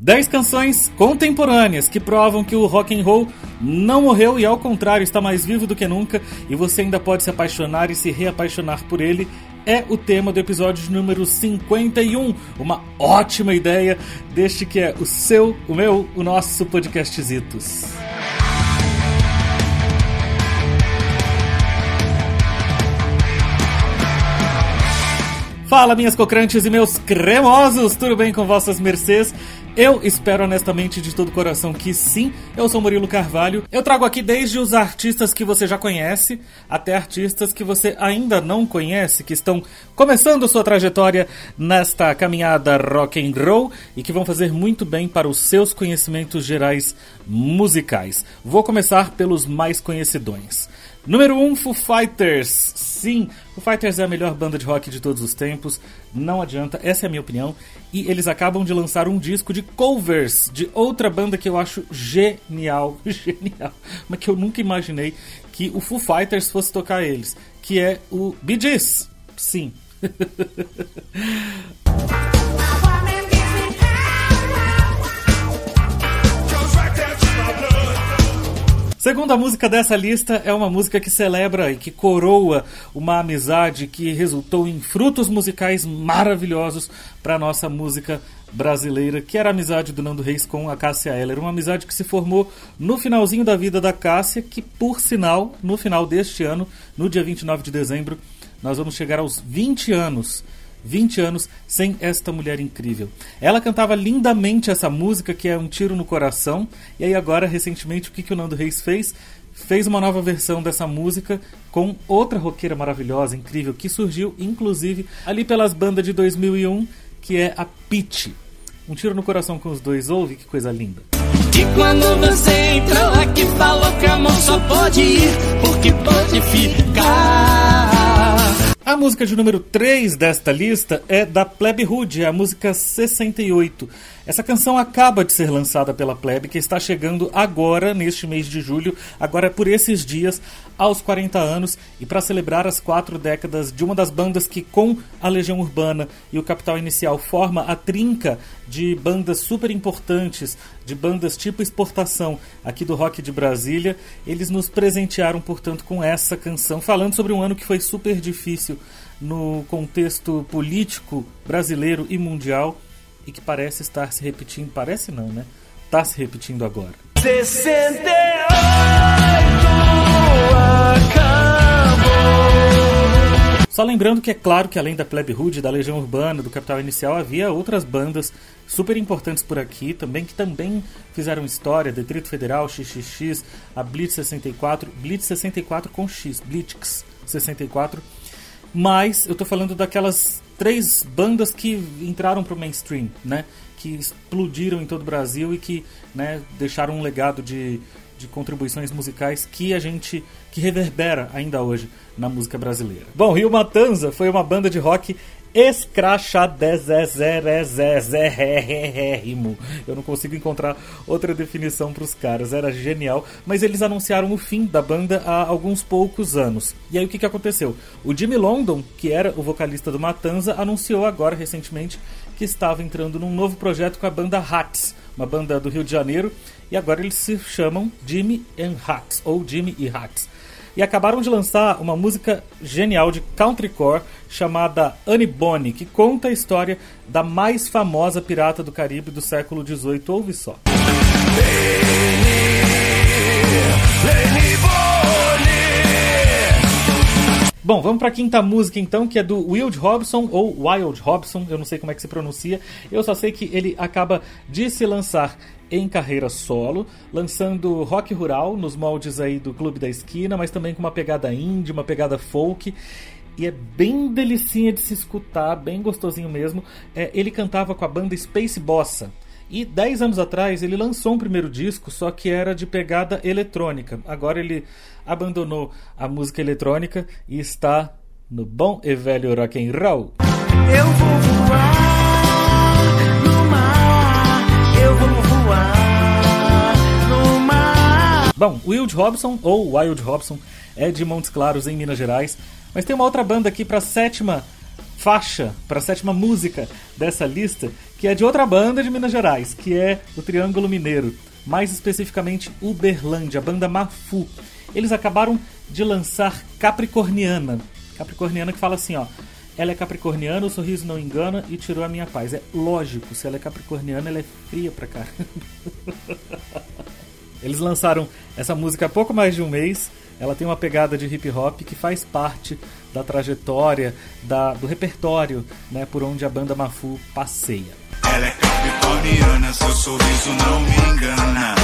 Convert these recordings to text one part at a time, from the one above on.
10 canções contemporâneas que provam que o rock and roll não morreu e ao contrário está mais vivo do que nunca e você ainda pode se apaixonar e se reapaixonar por ele. É o tema do episódio número 51. Uma ótima ideia deste que é o seu, o meu, o nosso podcastzitos. Fala, minhas cocrantes e meus cremosos, tudo bem com vossas mercês? Eu espero honestamente de todo coração que sim. Eu sou Murilo Carvalho. Eu trago aqui desde os artistas que você já conhece até artistas que você ainda não conhece, que estão começando sua trajetória nesta caminhada rock and roll e que vão fazer muito bem para os seus conhecimentos gerais musicais. Vou começar pelos mais conhecidões. Número 1, um, Foo Fighters. Sim, Foo Fighters é a melhor banda de rock de todos os tempos. Não adianta, essa é a minha opinião. E eles acabam de lançar um disco de covers de outra banda que eu acho genial, genial, mas que eu nunca imaginei que o Foo Fighters fosse tocar eles, que é o Bee Gees. Sim. Segunda música dessa lista é uma música que celebra e que coroa uma amizade que resultou em frutos musicais maravilhosos para nossa música brasileira, que era a amizade do Nando Reis com a Cássia Eller. Uma amizade que se formou no finalzinho da vida da Cássia, que por sinal, no final deste ano, no dia 29 de dezembro, nós vamos chegar aos 20 anos 20 anos sem esta mulher incrível. Ela cantava lindamente essa música que é um tiro no coração. E aí agora, recentemente, o que, que o Nando Reis fez? Fez uma nova versão dessa música com outra roqueira maravilhosa, incrível, que surgiu inclusive ali pelas bandas de 2001, que é a Pitch. Um tiro no coração com os dois, ouve que coisa linda. E quando você entrou aqui, falou que amor só pode ir, porque pode ficar. A música de número 3 desta lista é da Plebe Hood, a música 68. Essa canção acaba de ser lançada pela Plebe, que está chegando agora, neste mês de julho, agora por esses dias, aos 40 anos, e para celebrar as quatro décadas de uma das bandas que, com a Legião Urbana e o Capital Inicial, forma a trinca de bandas super importantes, de bandas tipo exportação aqui do rock de Brasília, eles nos presentearam, portanto, com essa canção, falando sobre um ano que foi super difícil no contexto político brasileiro e mundial e que parece estar se repetindo. Parece não, né? Está se repetindo agora. 68 Só lembrando que é claro que além da Plebe Hood, da Legião Urbana, do Capital Inicial, havia outras bandas super importantes por aqui também, que também fizeram história, Detrito Federal, XXX, a Blitz 64, Blitz 64 com X, Blitz 64. Mas eu tô falando daquelas três bandas que entraram pro mainstream, né? Que explodiram em todo o Brasil e que né, deixaram um legado de, de contribuições musicais que a gente que reverbera ainda hoje na música brasileira. Bom, Rio Matanza foi uma banda de rock escrachadezezerezerérrimo. Eu não consigo encontrar outra definição para os caras, era genial. Mas eles anunciaram o fim da banda há alguns poucos anos. E aí o que, que aconteceu? O Jimmy London, que era o vocalista do Matanza, anunciou agora recentemente que estava entrando num novo projeto com a banda Hats, uma banda do Rio de Janeiro, e agora eles se chamam Jimmy and Hats, ou Jimmy e Hats e acabaram de lançar uma música genial de countrycore chamada Annie Bonnie, que conta a história da mais famosa pirata do Caribe do século XVIII. Ouve só. Bom, vamos para a quinta música então, que é do Wild Robson ou Wild Robson, eu não sei como é que se pronuncia. Eu só sei que ele acaba de se lançar em carreira solo, lançando rock rural nos moldes aí do Clube da Esquina, mas também com uma pegada indie, uma pegada folk. E é bem delicinha de se escutar, bem gostosinho mesmo. É, ele cantava com a banda Space Bossa. E 10 anos atrás ele lançou um primeiro disco, só que era de pegada eletrônica. Agora ele abandonou a música eletrônica e está no bom e velho rock and roll. Eu vou Bom, Wild Robson ou Wild Robson é de Montes Claros em Minas Gerais, mas tem uma outra banda aqui para sétima faixa, para a sétima música dessa lista, que é de outra banda de Minas Gerais, que é o Triângulo Mineiro, mais especificamente Uberlândia, a banda Mafu. Eles acabaram de lançar Capricorniana. Capricorniana que fala assim, ó. Ela é capricorniana, o sorriso não engana e tirou a minha paz. É lógico, se ela é capricorniana, ela é fria pra caramba. Eles lançaram essa música há pouco mais de um mês. Ela tem uma pegada de hip hop que faz parte da trajetória, da, do repertório, né, por onde a banda Mafu passeia. Ela é capricorniana, seu sorriso não me engana.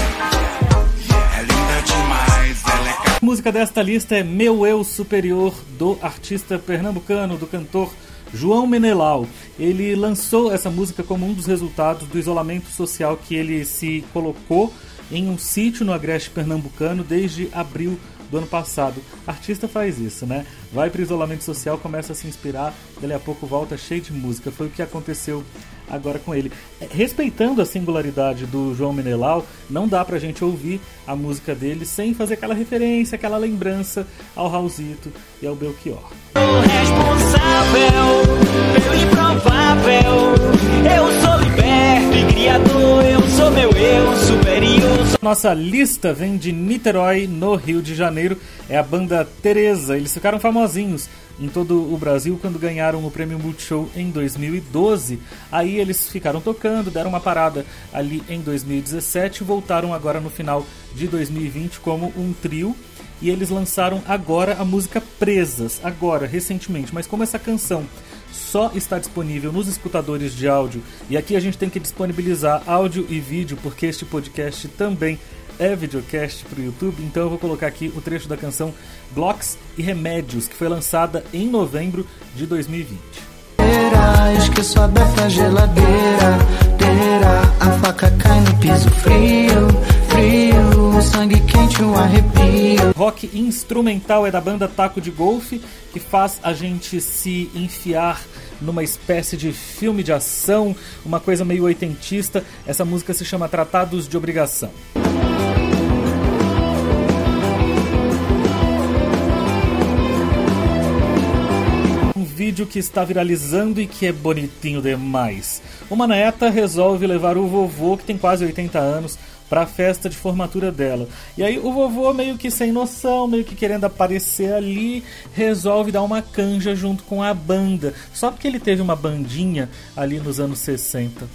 É linda demais, ela é A música desta lista é Meu Eu Superior, do artista pernambucano, do cantor João Menelau. Ele lançou essa música como um dos resultados do isolamento social que ele se colocou em um sítio no Agreste Pernambucano desde abril do ano passado. Artista faz isso, né? Vai para isolamento social, começa a se inspirar, dali a pouco volta cheio de música. Foi o que aconteceu agora com ele. É, respeitando a singularidade do João Menelau, não dá pra gente ouvir a música dele sem fazer aquela referência, aquela lembrança ao Raulzito e ao Belchior. Responsável pelo improvável, eu sou liberto e criador, eu sou meu. Nossa lista vem de Niterói, no Rio de Janeiro. É a banda Teresa. Eles ficaram famosinhos em todo o Brasil quando ganharam o prêmio Multishow em 2012. Aí eles ficaram tocando, deram uma parada ali em 2017 e voltaram agora no final de 2020 como um trio. E eles lançaram agora a música Presas, agora, recentemente. Mas como essa canção só está disponível nos escutadores de áudio, e aqui a gente tem que disponibilizar áudio e vídeo, porque este podcast também é videocast para o YouTube, então eu vou colocar aqui o trecho da canção Blocks e Remédios, que foi lançada em novembro de 2020. Esqueço aberta a geladeira, a faca cai no piso frio, frio, sangue quente, um arrepio. Rock instrumental é da banda Taco de Golfe, que faz a gente se enfiar numa espécie de filme de ação, uma coisa meio oitentista. Essa música se chama Tratados de Obrigação. vídeo que está viralizando e que é bonitinho demais. Uma neta resolve levar o vovô, que tem quase 80 anos, para a festa de formatura dela. E aí o vovô, meio que sem noção, meio que querendo aparecer ali, resolve dar uma canja junto com a banda. Só porque ele teve uma bandinha ali nos anos 60.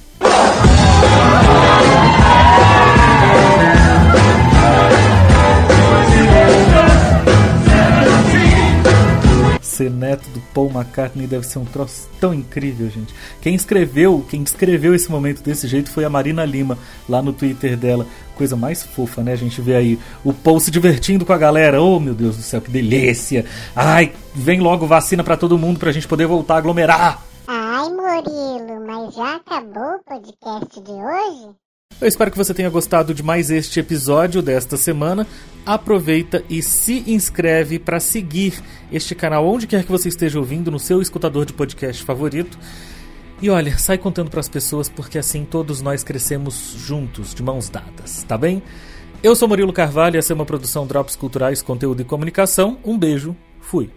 Ser neto do Paul McCartney deve ser um troço tão incrível, gente. Quem escreveu, quem descreveu esse momento desse jeito foi a Marina Lima, lá no Twitter dela. Coisa mais fofa, né? A gente vê aí o Paul se divertindo com a galera. Oh, meu Deus do céu, que delícia! Ai, vem logo vacina para todo mundo pra gente poder voltar a aglomerar. Ai, Murilo, mas já acabou o podcast de hoje? Eu espero que você tenha gostado de mais este episódio desta semana. Aproveita e se inscreve para seguir este canal onde quer que você esteja ouvindo, no seu escutador de podcast favorito. E olha, sai contando para as pessoas porque assim todos nós crescemos juntos, de mãos dadas, tá bem? Eu sou Murilo Carvalho, essa é uma produção Drops Culturais, Conteúdo e Comunicação. Um beijo, fui.